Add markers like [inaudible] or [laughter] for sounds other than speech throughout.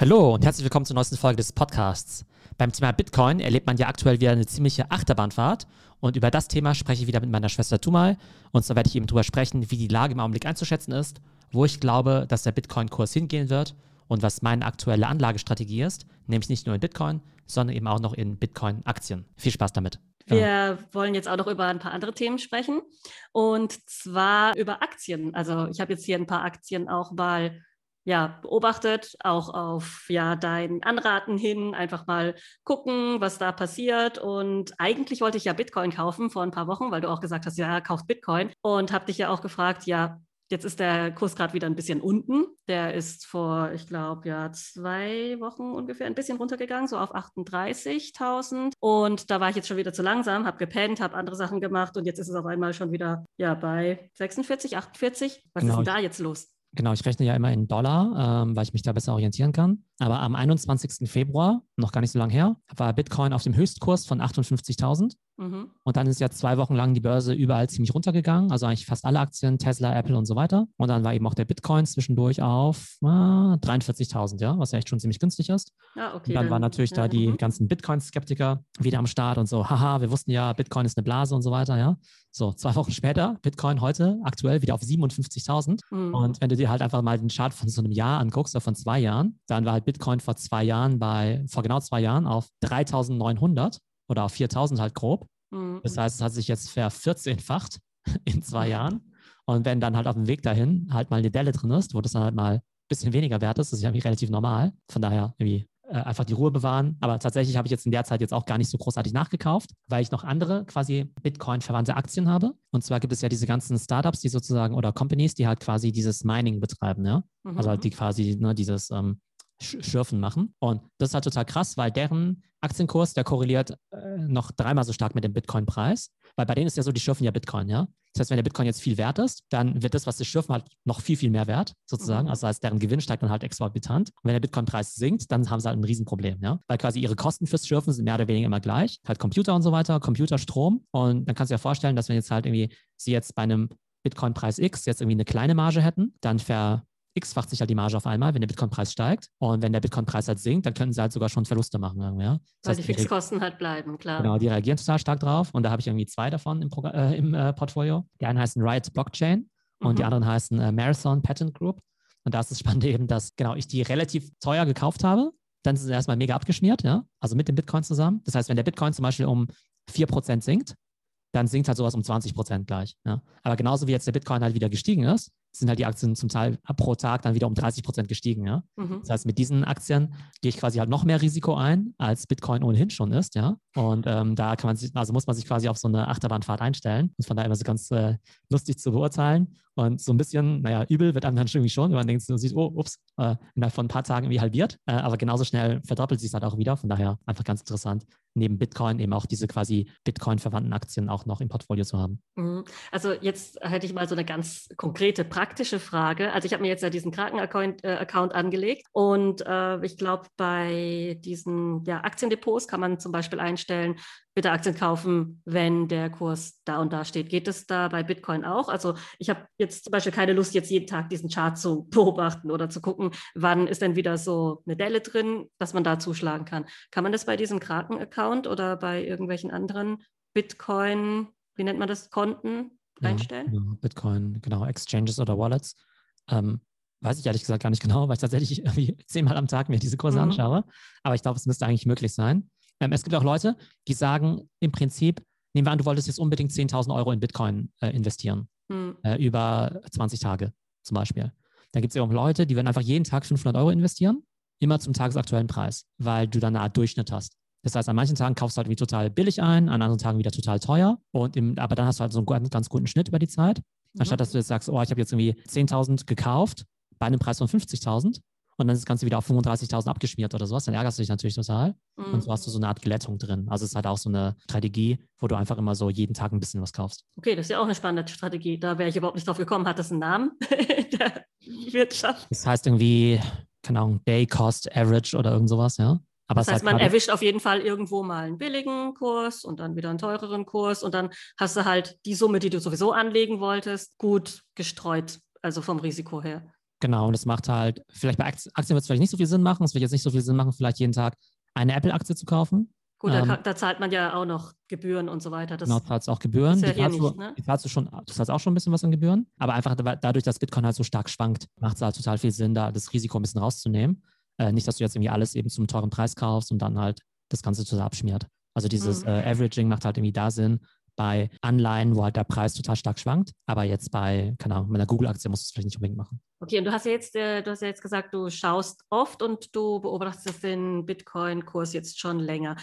Hallo und herzlich willkommen zur neuesten Folge des Podcasts. Beim Thema Bitcoin erlebt man ja aktuell wieder eine ziemliche Achterbahnfahrt und über das Thema spreche ich wieder mit meiner Schwester Tumal und zwar werde ich eben darüber sprechen, wie die Lage im Augenblick einzuschätzen ist, wo ich glaube, dass der Bitcoin-Kurs hingehen wird und was meine aktuelle Anlagestrategie ist, nämlich nicht nur in Bitcoin, sondern eben auch noch in Bitcoin-Aktien. Viel Spaß damit. Wir wollen jetzt auch noch über ein paar andere Themen sprechen und zwar über Aktien. Also ich habe jetzt hier ein paar Aktien auch mal ja, beobachtet, auch auf ja, dein Anraten hin, einfach mal gucken, was da passiert. Und eigentlich wollte ich ja Bitcoin kaufen vor ein paar Wochen, weil du auch gesagt hast, ja, kauft Bitcoin. Und habe dich ja auch gefragt, ja, Jetzt ist der Kurs gerade wieder ein bisschen unten. Der ist vor, ich glaube, ja, zwei Wochen ungefähr ein bisschen runtergegangen, so auf 38.000. Und da war ich jetzt schon wieder zu langsam, habe gepennt, habe andere Sachen gemacht und jetzt ist es auf einmal schon wieder ja, bei 46, 48. Was genau. ist denn da jetzt los? Genau, ich rechne ja immer in Dollar, ähm, weil ich mich da besser orientieren kann. Aber am 21. Februar, noch gar nicht so lange her, war Bitcoin auf dem Höchstkurs von 58.000. Mhm. Und dann ist ja zwei Wochen lang die Börse überall ziemlich runtergegangen, also eigentlich fast alle Aktien, Tesla, Apple und so weiter. Und dann war eben auch der Bitcoin zwischendurch auf ah, 43.000, ja, was ja echt schon ziemlich günstig ist. Ja, okay, und dann, dann waren natürlich ja, da die mhm. ganzen Bitcoin-Skeptiker wieder am Start und so, haha, wir wussten ja, Bitcoin ist eine Blase und so weiter, ja. So, zwei Wochen später, Bitcoin heute aktuell wieder auf 57.000. Mhm. Und wenn du dir halt einfach mal den Chart von so einem Jahr anguckst oder von zwei Jahren, dann war halt Bitcoin vor zwei Jahren bei, vor genau zwei Jahren auf 3.900 oder auf 4.000 halt grob. Mhm. Das heißt, es hat sich jetzt vervierzehnfacht [laughs] in zwei Jahren. Und wenn dann halt auf dem Weg dahin halt mal eine Delle drin ist, wo das dann halt mal ein bisschen weniger wert ist, das ist ja relativ normal. Von daher irgendwie äh, einfach die Ruhe bewahren. Aber tatsächlich habe ich jetzt in der Zeit jetzt auch gar nicht so großartig nachgekauft, weil ich noch andere quasi Bitcoin-verwandte Aktien habe. Und zwar gibt es ja diese ganzen Startups, die sozusagen oder Companies, die halt quasi dieses Mining betreiben, ja. Mhm. Also halt die quasi ne, dieses ähm, Schürfen machen. Und das ist halt total krass, weil deren Aktienkurs, der korreliert äh, noch dreimal so stark mit dem Bitcoin-Preis. Weil bei denen ist ja so, die schürfen ja Bitcoin, ja. Das heißt, wenn der Bitcoin jetzt viel wert ist, dann wird das, was sie schürfen, halt noch viel, viel mehr wert, sozusagen. Mhm. Also heißt, deren Gewinn steigt dann halt exorbitant. Und wenn der Bitcoin-Preis sinkt, dann haben sie halt ein Riesenproblem, ja. Weil quasi ihre Kosten fürs Schürfen sind mehr oder weniger immer gleich. Halt Computer und so weiter, Computerstrom. Und dann kannst du dir vorstellen, dass wenn jetzt halt irgendwie sie jetzt bei einem Bitcoin-Preis X jetzt irgendwie eine kleine Marge hätten, dann ver x-facht sich halt die Marge auf einmal, wenn der Bitcoin-Preis steigt. Und wenn der Bitcoin-Preis halt sinkt, dann könnten sie halt sogar schon Verluste machen. Ja? Das Weil heißt, die Fixkosten halt bleiben, klar. Genau, die reagieren total stark drauf. Und da habe ich irgendwie zwei davon im, äh, im äh, Portfolio. Die einen heißen Riot Blockchain und mhm. die anderen heißen äh, Marathon Patent Group. Und da ist das Spannende [laughs] eben, dass genau ich die relativ teuer gekauft habe. Dann sind sie erstmal mega abgeschmiert, ja, also mit dem Bitcoin zusammen. Das heißt, wenn der Bitcoin zum Beispiel um 4% sinkt, dann sinkt halt sowas um 20% gleich. Ja. Aber genauso wie jetzt der Bitcoin halt wieder gestiegen ist, sind halt die Aktien zum Teil pro Tag dann wieder um 30 Prozent gestiegen. Ja? Mhm. Das heißt, mit diesen Aktien gehe ich quasi halt noch mehr Risiko ein, als Bitcoin ohnehin schon ist. Ja? Und ähm, da kann man sich, also muss man sich quasi auf so eine Achterbahnfahrt einstellen. Ist von daher immer so ganz äh, lustig zu beurteilen. Und so ein bisschen, naja, übel wird einem dann irgendwie schon, wenn man denkt, so sieht, oh, ups, äh, innerhalb von ein paar Tagen irgendwie halbiert. Äh, aber genauso schnell verdoppelt sich es halt auch wieder. Von daher einfach ganz interessant, neben Bitcoin eben auch diese quasi Bitcoin-verwandten Aktien auch noch im Portfolio zu haben. Mhm. Also jetzt hätte ich mal so eine ganz konkrete, praktische Frage. Also ich habe mir jetzt ja diesen Kraken-Account äh, Account angelegt und äh, ich glaube, bei diesen ja, Aktiendepots kann man zum Beispiel einstellen, bitte Aktien kaufen, wenn der Kurs da und da steht. Geht es da bei Bitcoin auch? Also ich habe jetzt zum Beispiel keine Lust, jetzt jeden Tag diesen Chart zu [laughs] beobachten oder zu gucken, wann ist denn wieder so eine Delle drin, dass man da zuschlagen kann. Kann man das bei diesem Kraken-Account oder bei irgendwelchen anderen Bitcoin, wie nennt man das, Konten einstellen? Ja, Bitcoin, genau, Exchanges oder Wallets. Ähm, weiß ich ehrlich gesagt gar nicht [laughs] genau, weil ich tatsächlich irgendwie zehnmal am Tag mir diese Kurse mhm. anschaue. Aber ich glaube, es müsste eigentlich möglich sein. Ähm, es gibt auch Leute, die sagen im Prinzip, nehmen wir an, du wolltest jetzt unbedingt 10.000 Euro in Bitcoin äh, investieren, hm. äh, über 20 Tage zum Beispiel. Dann gibt es ja auch Leute, die werden einfach jeden Tag 500 Euro investieren, immer zum tagesaktuellen Preis, weil du dann eine Art Durchschnitt hast. Das heißt, an manchen Tagen kaufst du halt wie total billig ein, an anderen Tagen wieder total teuer. Und im, aber dann hast du halt so einen ganz guten Schnitt über die Zeit. Anstatt dass du jetzt sagst, oh, ich habe jetzt irgendwie 10.000 gekauft bei einem Preis von 50.000 und dann ist das Ganze wieder auf 35.000 abgeschmiert oder sowas, dann ärgerst du dich natürlich total. Mhm. Und so hast du so eine Art Glättung drin. Also es ist halt auch so eine Strategie, wo du einfach immer so jeden Tag ein bisschen was kaufst. Okay, das ist ja auch eine spannende Strategie. Da wäre ich überhaupt nicht drauf gekommen. Hat das einen Namen [laughs] der Wirtschaft? Das heißt irgendwie, keine Ahnung, Day Cost Average oder irgend sowas, ja. Aber das heißt, man erwischt auf jeden Fall irgendwo mal einen billigen Kurs und dann wieder einen teureren Kurs und dann hast du halt die Summe, die du sowieso anlegen wolltest, gut gestreut, also vom Risiko her. Genau, und das macht halt, vielleicht bei Aktien, Aktien wird es vielleicht nicht so viel Sinn machen. Es wird jetzt nicht so viel Sinn machen, vielleicht jeden Tag eine Apple-Aktie zu kaufen. Gut, da, ähm, da, zahlt man ja auch noch Gebühren und so weiter. Das genau, zahlst auch Gebühren. Ja die, zahlst nicht, du, ne? die zahlst du schon, du zahlst auch schon ein bisschen was an Gebühren. Aber einfach dadurch, dass Bitcoin halt so stark schwankt, macht es halt total viel Sinn, da das Risiko ein bisschen rauszunehmen. Äh, nicht, dass du jetzt irgendwie alles eben zum teuren Preis kaufst und dann halt das Ganze total abschmiert. Also dieses mhm. äh, Averaging macht halt irgendwie da Sinn bei Anleihen, wo halt der Preis total stark schwankt. Aber jetzt bei, keine Ahnung, mit einer Google-Aktie musst du es vielleicht nicht unbedingt machen. Okay, und du hast ja jetzt, äh, du hast ja jetzt gesagt, du schaust oft und du beobachtest den Bitcoin-Kurs jetzt schon länger.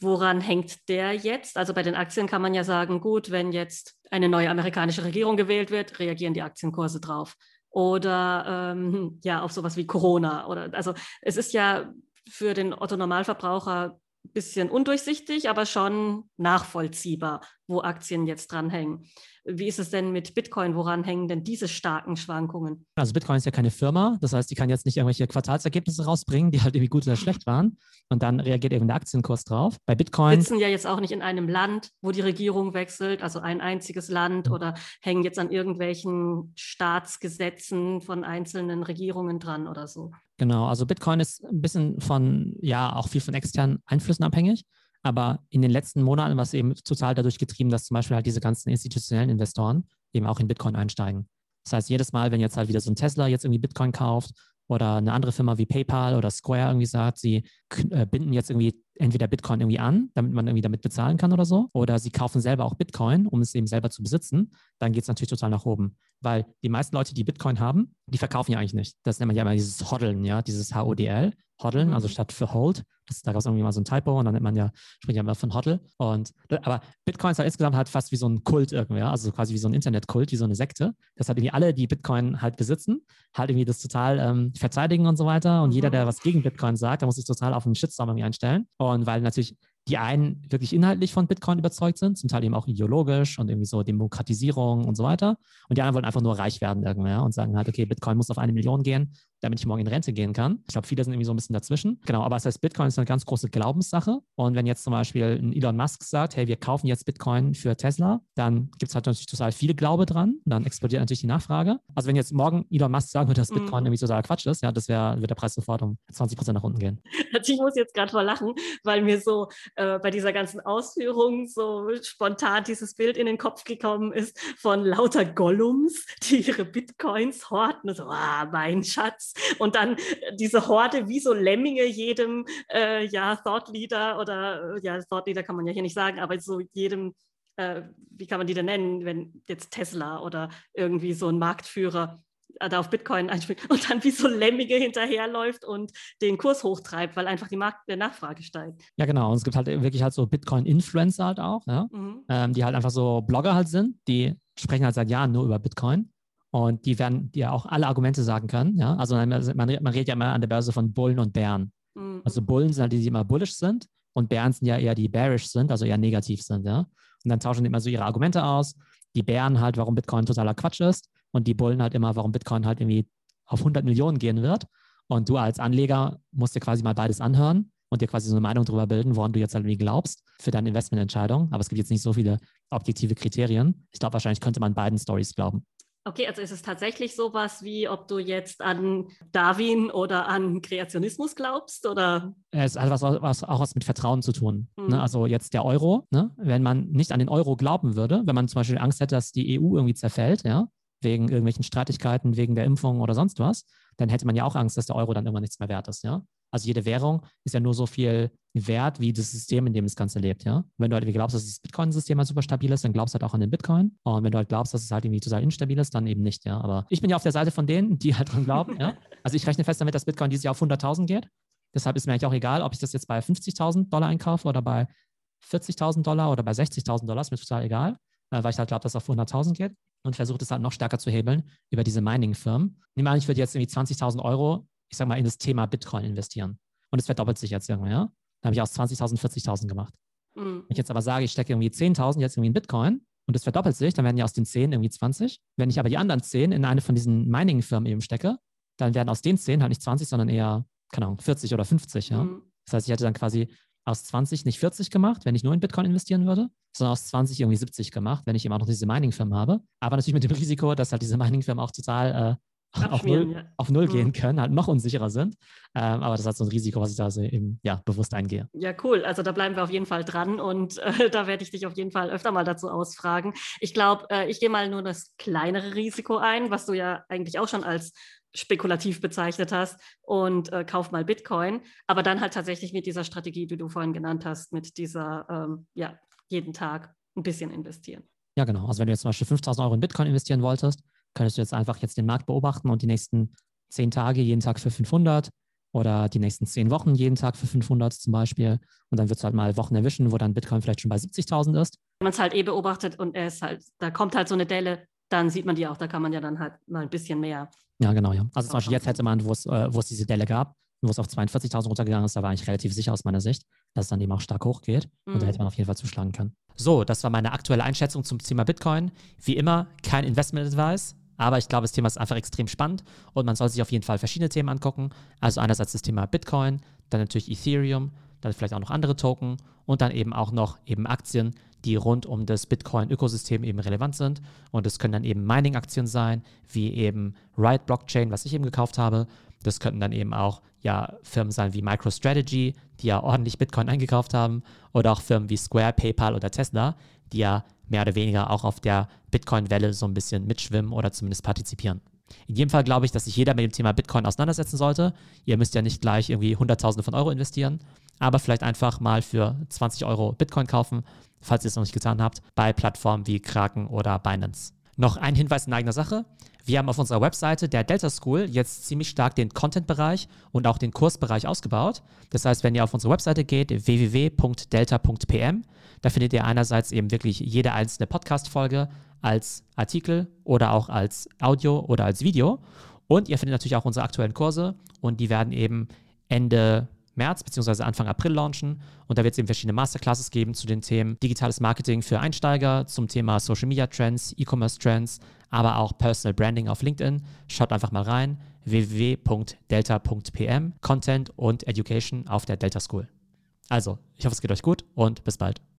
Woran hängt der jetzt? Also bei den Aktien kann man ja sagen, gut, wenn jetzt eine neue amerikanische Regierung gewählt wird, reagieren die Aktienkurse drauf. Oder ähm, [laughs] ja, auf sowas wie Corona. Oder also es ist ja für den Otto Normalverbraucher bisschen undurchsichtig, aber schon nachvollziehbar, wo Aktien jetzt dranhängen. Wie ist es denn mit Bitcoin? Woran hängen denn diese starken Schwankungen? Also Bitcoin ist ja keine Firma, das heißt, die kann jetzt nicht irgendwelche Quartalsergebnisse rausbringen, die halt irgendwie gut oder schlecht waren. Und dann reagiert eben der Aktienkurs drauf. Bei Bitcoin. sitzen ja jetzt auch nicht in einem Land, wo die Regierung wechselt, also ein einziges Land mhm. oder hängen jetzt an irgendwelchen Staatsgesetzen von einzelnen Regierungen dran oder so. Genau, also Bitcoin ist ein bisschen von, ja, auch viel von externen Einflüssen abhängig. Aber in den letzten Monaten war es eben total dadurch getrieben, dass zum Beispiel halt diese ganzen institutionellen Investoren eben auch in Bitcoin einsteigen. Das heißt, jedes Mal, wenn jetzt halt wieder so ein Tesla jetzt irgendwie Bitcoin kauft oder eine andere Firma wie PayPal oder Square irgendwie sagt, sie äh, binden jetzt irgendwie entweder Bitcoin irgendwie an, damit man irgendwie damit bezahlen kann oder so, oder sie kaufen selber auch Bitcoin, um es eben selber zu besitzen, dann geht es natürlich total nach oben. Weil die meisten Leute, die Bitcoin haben, die verkaufen ja eigentlich nicht. Das nennt man ja immer dieses Hodeln, ja, dieses HODL, Hodeln, mhm. also statt für Hold. Das, da gab es irgendwie mal so ein Typo und dann nennt man ja, spricht ja immer von Hodl. Und, aber Bitcoin ist halt insgesamt halt fast wie so ein Kult irgendwie, also quasi wie so ein Internetkult, wie so eine Sekte. Das hat irgendwie alle, die Bitcoin halt besitzen, halt irgendwie das total ähm, verteidigen und so weiter. Und mhm. jeder, der was gegen Bitcoin sagt, der muss sich total auf einen Shitstorm irgendwie einstellen. Und weil natürlich die einen wirklich inhaltlich von Bitcoin überzeugt sind, zum Teil eben auch ideologisch und irgendwie so Demokratisierung und so weiter. Und die anderen wollen einfach nur reich werden irgendwie ja, und sagen halt, okay, Bitcoin muss auf eine Million gehen, damit ich morgen in Rente gehen kann. Ich glaube, viele sind irgendwie so ein bisschen dazwischen. Genau, aber das heißt, Bitcoin ist eine ganz große Glaubenssache. Und wenn jetzt zum Beispiel ein Elon Musk sagt, hey, wir kaufen jetzt Bitcoin für Tesla, dann gibt es halt natürlich total viele Glaube dran. Dann explodiert natürlich die Nachfrage. Also wenn jetzt morgen Elon Musk sagen würde, dass Bitcoin mhm. irgendwie totaler Quatsch ist, ja, das wäre, wird der Preis sofort um 20 Prozent nach unten gehen. Also ich muss jetzt gerade vor lachen, weil mir so äh, bei dieser ganzen Ausführung so spontan dieses Bild in den Kopf gekommen ist von lauter Gollums, die ihre Bitcoins horten. So, ah, mein Schatz, [laughs] und dann diese Horde wie so Lemminge jedem äh, ja, Thought Leader oder äh, ja, Thought Leader kann man ja hier nicht sagen, aber so jedem, äh, wie kann man die denn nennen, wenn jetzt Tesla oder irgendwie so ein Marktführer äh, da auf Bitcoin einspielt und dann wie so Lemminge hinterherläuft und den Kurs hochtreibt, weil einfach die Markt der Nachfrage steigt. Ja, genau. Und es gibt halt wirklich halt so Bitcoin-Influencer halt auch, ja? Mhm. Ähm, die halt einfach so Blogger halt sind, die sprechen halt seit Jahren nur über Bitcoin und die werden dir auch alle Argumente sagen können. Ja? Also man, man, redet ja immer an der Börse von Bullen und Bären. Mhm. Also Bullen sind halt die, die immer bullish sind und Bären sind ja eher die bearish sind, also eher negativ sind. Ja? Und dann tauschen die immer so ihre Argumente aus. Die Bären halt, warum Bitcoin totaler Quatsch ist und die Bullen halt immer, warum Bitcoin halt irgendwie auf 100 Millionen gehen wird. Und du als Anleger musst dir quasi mal beides anhören und dir quasi so eine Meinung darüber bilden, woran du jetzt halt irgendwie glaubst für deine Investmententscheidung. Aber es gibt jetzt nicht so viele objektive Kriterien. Ich glaube, wahrscheinlich könnte man beiden Stories glauben. Okay, also ist es tatsächlich sowas wie, ob du jetzt an Darwin oder an Kreationismus glaubst? Oder? Es hat was, was, auch was mit Vertrauen zu tun. Mhm. Ne? Also jetzt der Euro, ne? wenn man nicht an den Euro glauben würde, wenn man zum Beispiel Angst hätte, dass die EU irgendwie zerfällt, ja, wegen irgendwelchen Streitigkeiten, wegen der Impfung oder sonst was, dann hätte man ja auch Angst, dass der Euro dann irgendwann nichts mehr wert ist, ja. Also jede Währung ist ja nur so viel wert, wie das System, in dem das Ganze lebt, ja. wenn du halt glaubst, dass das Bitcoin-System halt super stabil ist, dann glaubst du halt auch an den Bitcoin. Und wenn du halt glaubst, dass es halt irgendwie total instabil ist, dann eben nicht, ja. Aber ich bin ja auf der Seite von denen, die halt dran glauben, ja. [laughs] Also ich rechne fest damit, dass Bitcoin dieses Jahr auf 100.000 geht. Deshalb ist mir eigentlich auch egal, ob ich das jetzt bei 50.000 Dollar einkaufe oder bei 40.000 Dollar oder bei 60.000 Dollar, ist mir total egal, äh, weil ich halt glaube, dass es auf 100.000 geht und versuche das halt noch stärker zu hebeln über diese Mining-Firmen. Nehmen wir an, ich würde jetzt irgendwie 20.000 Euro, ich sag mal, in das Thema Bitcoin investieren und es verdoppelt sich jetzt irgendwie, ja. Dann habe ich aus 20.000 40.000 gemacht. Mhm. Wenn ich jetzt aber sage, ich stecke irgendwie 10.000 jetzt irgendwie in Bitcoin und es verdoppelt sich, dann werden ja aus den 10 irgendwie 20. Wenn ich aber die anderen 10 in eine von diesen Mining-Firmen eben stecke, dann werden aus den 10 halt nicht 20, sondern eher, keine Ahnung, 40 oder 50, ja. Mhm. Das heißt, ich hätte dann quasi aus 20 nicht 40 gemacht, wenn ich nur in Bitcoin investieren würde, sondern aus 20 irgendwie 70 gemacht, wenn ich immer noch diese Mining-Firmen habe. Aber natürlich mit dem Risiko, dass halt diese Mining-Firmen auch total äh, auf null, ja. auf null mhm. gehen können, halt noch unsicherer sind. Ähm, aber das ist halt so ein Risiko, was ich da so eben ja, bewusst eingehe. Ja, cool. Also da bleiben wir auf jeden Fall dran und äh, [laughs] da werde ich dich auf jeden Fall öfter mal dazu ausfragen. Ich glaube, äh, ich gehe mal nur das kleinere Risiko ein, was du ja eigentlich auch schon als spekulativ bezeichnet hast und äh, kauf mal Bitcoin. Aber dann halt tatsächlich mit dieser Strategie, die du vorhin genannt hast, mit dieser, ähm, ja, jeden Tag ein bisschen investieren. Ja, genau. Also wenn du jetzt zum Beispiel 5000 Euro in Bitcoin investieren wolltest, könntest du jetzt einfach jetzt den Markt beobachten und die nächsten zehn Tage jeden Tag für 500 oder die nächsten zehn Wochen jeden Tag für 500 zum Beispiel. Und dann wird es halt mal Wochen erwischen, wo dann Bitcoin vielleicht schon bei 70.000 ist. Wenn man es halt eh beobachtet und ist halt, da kommt halt so eine Delle, dann sieht man die auch, da kann man ja dann halt mal ein bisschen mehr. Ja, genau, ja. Also zum Beispiel jetzt hätte man, wo es, äh, wo es diese Delle gab, wo es auf 42.000 runtergegangen ist, da war ich relativ sicher aus meiner Sicht, dass es dann eben auch stark hochgeht. Mhm. Und da hätte mhm. man auf jeden Fall zuschlagen können. So, das war meine aktuelle Einschätzung zum Thema Bitcoin. Wie immer, kein Investment-Advice. Aber ich glaube, das Thema ist einfach extrem spannend und man soll sich auf jeden Fall verschiedene Themen angucken. Also einerseits das Thema Bitcoin, dann natürlich Ethereum, dann vielleicht auch noch andere Token und dann eben auch noch eben Aktien, die rund um das Bitcoin-Ökosystem eben relevant sind. Und es können dann eben Mining-Aktien sein, wie eben Riot Blockchain, was ich eben gekauft habe. Das könnten dann eben auch ja, Firmen sein wie MicroStrategy, die ja ordentlich Bitcoin [laughs] eingekauft haben, oder auch Firmen wie Square, PayPal oder Tesla, die ja mehr oder weniger auch auf der Bitcoin-Welle so ein bisschen mitschwimmen oder zumindest partizipieren. In jedem Fall glaube ich, dass sich jeder mit dem Thema Bitcoin auseinandersetzen sollte. Ihr müsst ja nicht gleich irgendwie Hunderttausende von Euro investieren, aber vielleicht einfach mal für 20 Euro Bitcoin kaufen, falls ihr es noch nicht getan habt, bei Plattformen wie Kraken oder Binance. Noch ein Hinweis in eigener Sache. Wir haben auf unserer Webseite der Delta School jetzt ziemlich stark den Content-Bereich und auch den Kursbereich ausgebaut. Das heißt, wenn ihr auf unsere Webseite geht, www.delta.pm, da findet ihr einerseits eben wirklich jede einzelne Podcast-Folge als Artikel oder auch als Audio oder als Video. Und ihr findet natürlich auch unsere aktuellen Kurse und die werden eben Ende März bzw. Anfang April launchen. Und da wird es eben verschiedene Masterclasses geben zu den Themen digitales Marketing für Einsteiger, zum Thema Social Media Trends, E-Commerce Trends, aber auch Personal Branding auf LinkedIn. Schaut einfach mal rein www.delta.pm Content und Education auf der Delta School. Also, ich hoffe, es geht euch gut und bis bald.